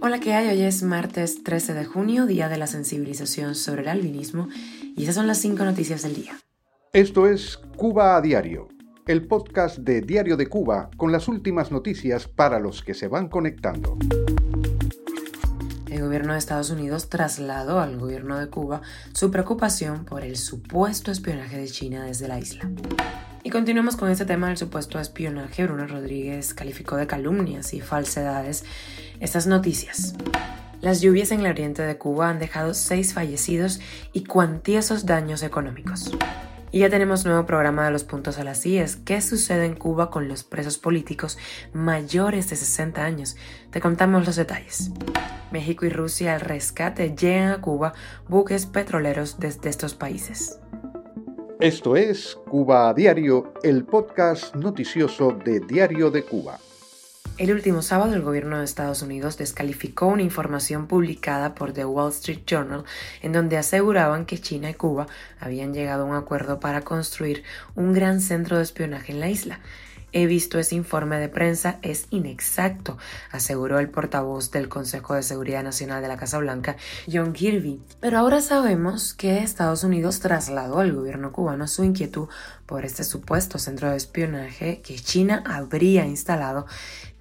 Hola, ¿qué hay? Hoy es martes 13 de junio, día de la sensibilización sobre el albinismo, y esas son las cinco noticias del día. Esto es Cuba a Diario, el podcast de Diario de Cuba con las últimas noticias para los que se van conectando. El gobierno de Estados Unidos trasladó al gobierno de Cuba su preocupación por el supuesto espionaje de China desde la isla. Y continuamos con este tema del supuesto espionaje. Bruno Rodríguez calificó de calumnias y falsedades estas noticias. Las lluvias en el oriente de Cuba han dejado seis fallecidos y cuantiosos daños económicos. Y ya tenemos nuevo programa de los puntos a las IES. ¿Qué sucede en Cuba con los presos políticos mayores de 60 años? Te contamos los detalles. México y Rusia al rescate llegan a Cuba buques petroleros desde estos países. Esto es Cuba a Diario, el podcast noticioso de Diario de Cuba. El último sábado el gobierno de Estados Unidos descalificó una información publicada por The Wall Street Journal en donde aseguraban que China y Cuba habían llegado a un acuerdo para construir un gran centro de espionaje en la isla. He visto ese informe de prensa, es inexacto, aseguró el portavoz del Consejo de Seguridad Nacional de la Casa Blanca, John Kirby. Pero ahora sabemos que Estados Unidos trasladó al gobierno cubano su inquietud por este supuesto centro de espionaje que China habría instalado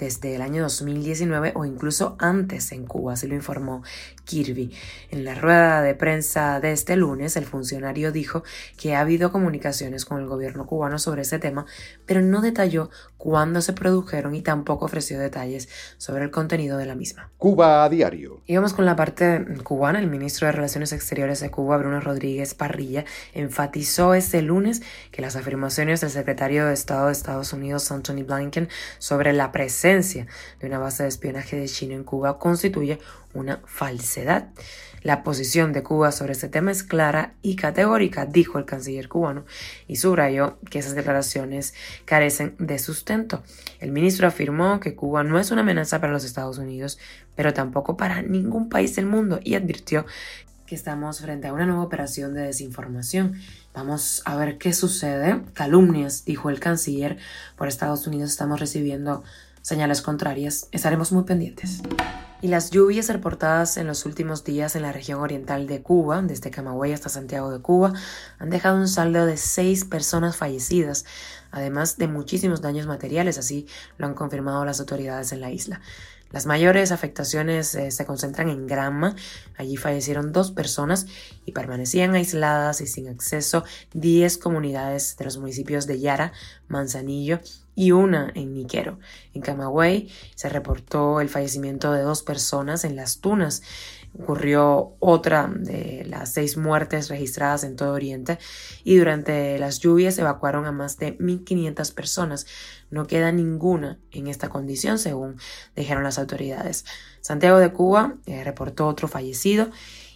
desde el año 2019 o incluso antes en Cuba, así lo informó Kirby. En la rueda de prensa de este lunes, el funcionario dijo que ha habido comunicaciones con el gobierno cubano sobre ese tema, pero no detalló cuándo se produjeron y tampoco ofreció detalles sobre el contenido de la misma. Cuba a diario. Y vamos con la parte cubana. El ministro de Relaciones Exteriores de Cuba, Bruno Rodríguez Parrilla, enfatizó este lunes que las afirmaciones del secretario de Estado de Estados Unidos, Anthony Blinken, sobre la presencia de una base de espionaje de China en Cuba constituye una falsedad. La posición de Cuba sobre este tema es clara y categórica, dijo el canciller cubano, y subrayó que esas declaraciones carecen de sustento. El ministro afirmó que Cuba no es una amenaza para los Estados Unidos, pero tampoco para ningún país del mundo, y advirtió que estamos frente a una nueva operación de desinformación. Vamos a ver qué sucede. Calumnias, dijo el canciller. Por Estados Unidos estamos recibiendo señales contrarias, estaremos muy pendientes. Y las lluvias reportadas en los últimos días en la región oriental de Cuba, desde Camagüey hasta Santiago de Cuba, han dejado un saldo de seis personas fallecidas, además de muchísimos daños materiales, así lo han confirmado las autoridades en la isla. Las mayores afectaciones eh, se concentran en Granma. Allí fallecieron dos personas y permanecían aisladas y sin acceso 10 comunidades de los municipios de Yara, Manzanillo y una en Niquero. En Camagüey se reportó el fallecimiento de dos personas en Las Tunas ocurrió otra de las seis muertes registradas en todo Oriente y durante las lluvias evacuaron a más de 1.500 personas. No queda ninguna en esta condición, según dijeron las autoridades. Santiago de Cuba eh, reportó otro fallecido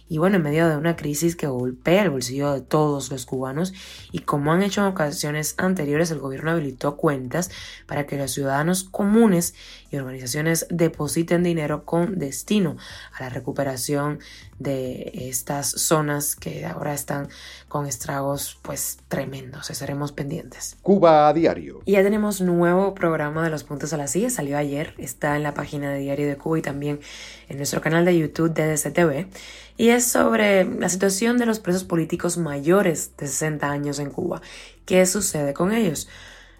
y bueno, en medio de una crisis que golpea el bolsillo de todos los cubanos y como han hecho en ocasiones anteriores, el gobierno habilitó cuentas para que los ciudadanos comunes y organizaciones depositen dinero con destino a la recuperación de estas zonas que ahora están con estragos pues tremendos. Estaremos pendientes. Cuba a diario. Y ya tenemos nuevo programa de los puntos a la silla. Salió ayer. Está en la página de Diario de Cuba y también en nuestro canal de YouTube DDCTV. Y es sobre la situación de los presos políticos mayores de 60 años en Cuba. ¿Qué sucede con ellos?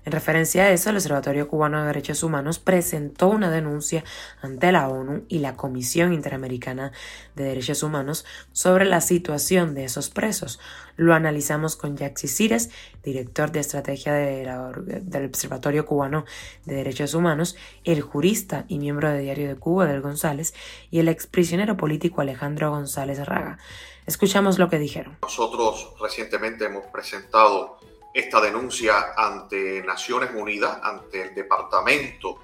En referencia a eso, el Observatorio Cubano de Derechos Humanos presentó una denuncia ante la ONU y la Comisión Interamericana de Derechos Humanos sobre la situación de esos presos. Lo analizamos con Jaxi Cires, director de estrategia del Observatorio Cubano de Derechos Humanos, el jurista y miembro de Diario de Cuba del González y el exprisionero político Alejandro González Raga. Escuchamos lo que dijeron. Nosotros recientemente hemos presentado esta denuncia ante Naciones Unidas, ante el Departamento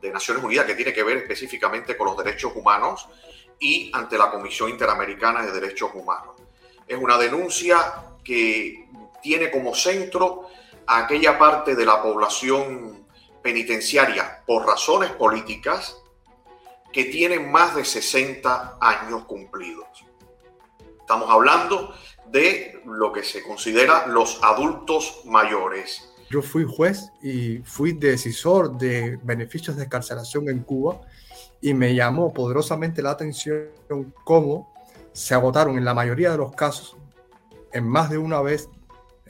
de Naciones Unidas que tiene que ver específicamente con los derechos humanos y ante la Comisión Interamericana de Derechos Humanos. Es una denuncia que tiene como centro a aquella parte de la población penitenciaria por razones políticas que tienen más de 60 años cumplidos. Estamos hablando de lo que se considera los adultos mayores. Yo fui juez y fui decisor de beneficios de escarcelación en Cuba y me llamó poderosamente la atención cómo se agotaron en la mayoría de los casos, en más de una vez,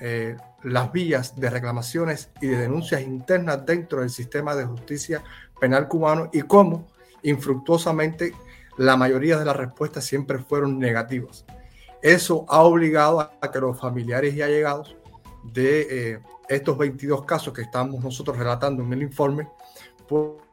eh, las vías de reclamaciones y de denuncias internas dentro del sistema de justicia penal cubano y cómo infructuosamente la mayoría de las respuestas siempre fueron negativas. Eso ha obligado a que los familiares y allegados de eh, estos 22 casos que estamos nosotros relatando en el informe,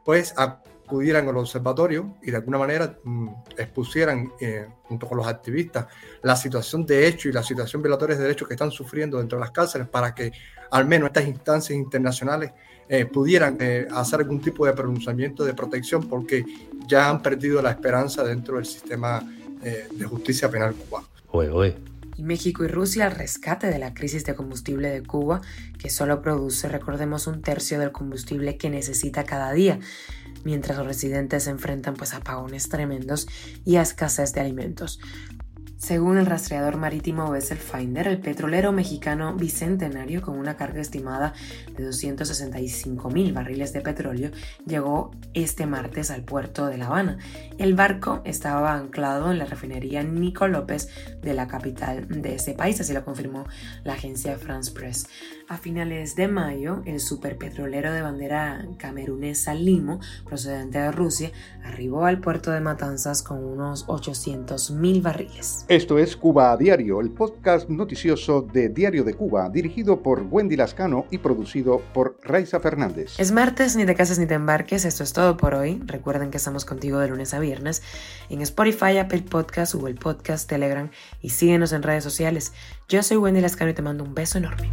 pues acudieran al observatorio y de alguna manera mm, expusieran, eh, junto con los activistas, la situación de hecho y la situación violatoria de derechos que están sufriendo dentro de las cárceles para que al menos estas instancias internacionales eh, pudieran hacer algún tipo de pronunciamiento de protección porque ya han perdido la esperanza dentro del sistema de justicia penal cubano. Y México y Rusia al rescate de la crisis de combustible de Cuba, que solo produce, recordemos, un tercio del combustible que necesita cada día, mientras los residentes se enfrentan pues a apagones tremendos y a escasez de alimentos. Según el rastreador marítimo Vessel Finder, el petrolero mexicano Bicentenario, con una carga estimada de 265 mil barriles de petróleo, llegó este martes al puerto de La Habana. El barco estaba anclado en la refinería Nico López de la capital de ese país, así lo confirmó la agencia France Press. A finales de mayo, el superpetrolero de bandera camerunesa Limo, procedente de Rusia, arribó al puerto de Matanzas con unos 800 mil barriles. Esto es Cuba a Diario, el podcast noticioso de Diario de Cuba, dirigido por Wendy Lascano y producido por Raiza Fernández. Es martes, ni te cases ni te embarques, esto es todo por hoy. Recuerden que estamos contigo de lunes a viernes en Spotify, Apple Podcast, Google Podcast, Telegram y síguenos en redes sociales. Yo soy Wendy Lascano y te mando un beso enorme.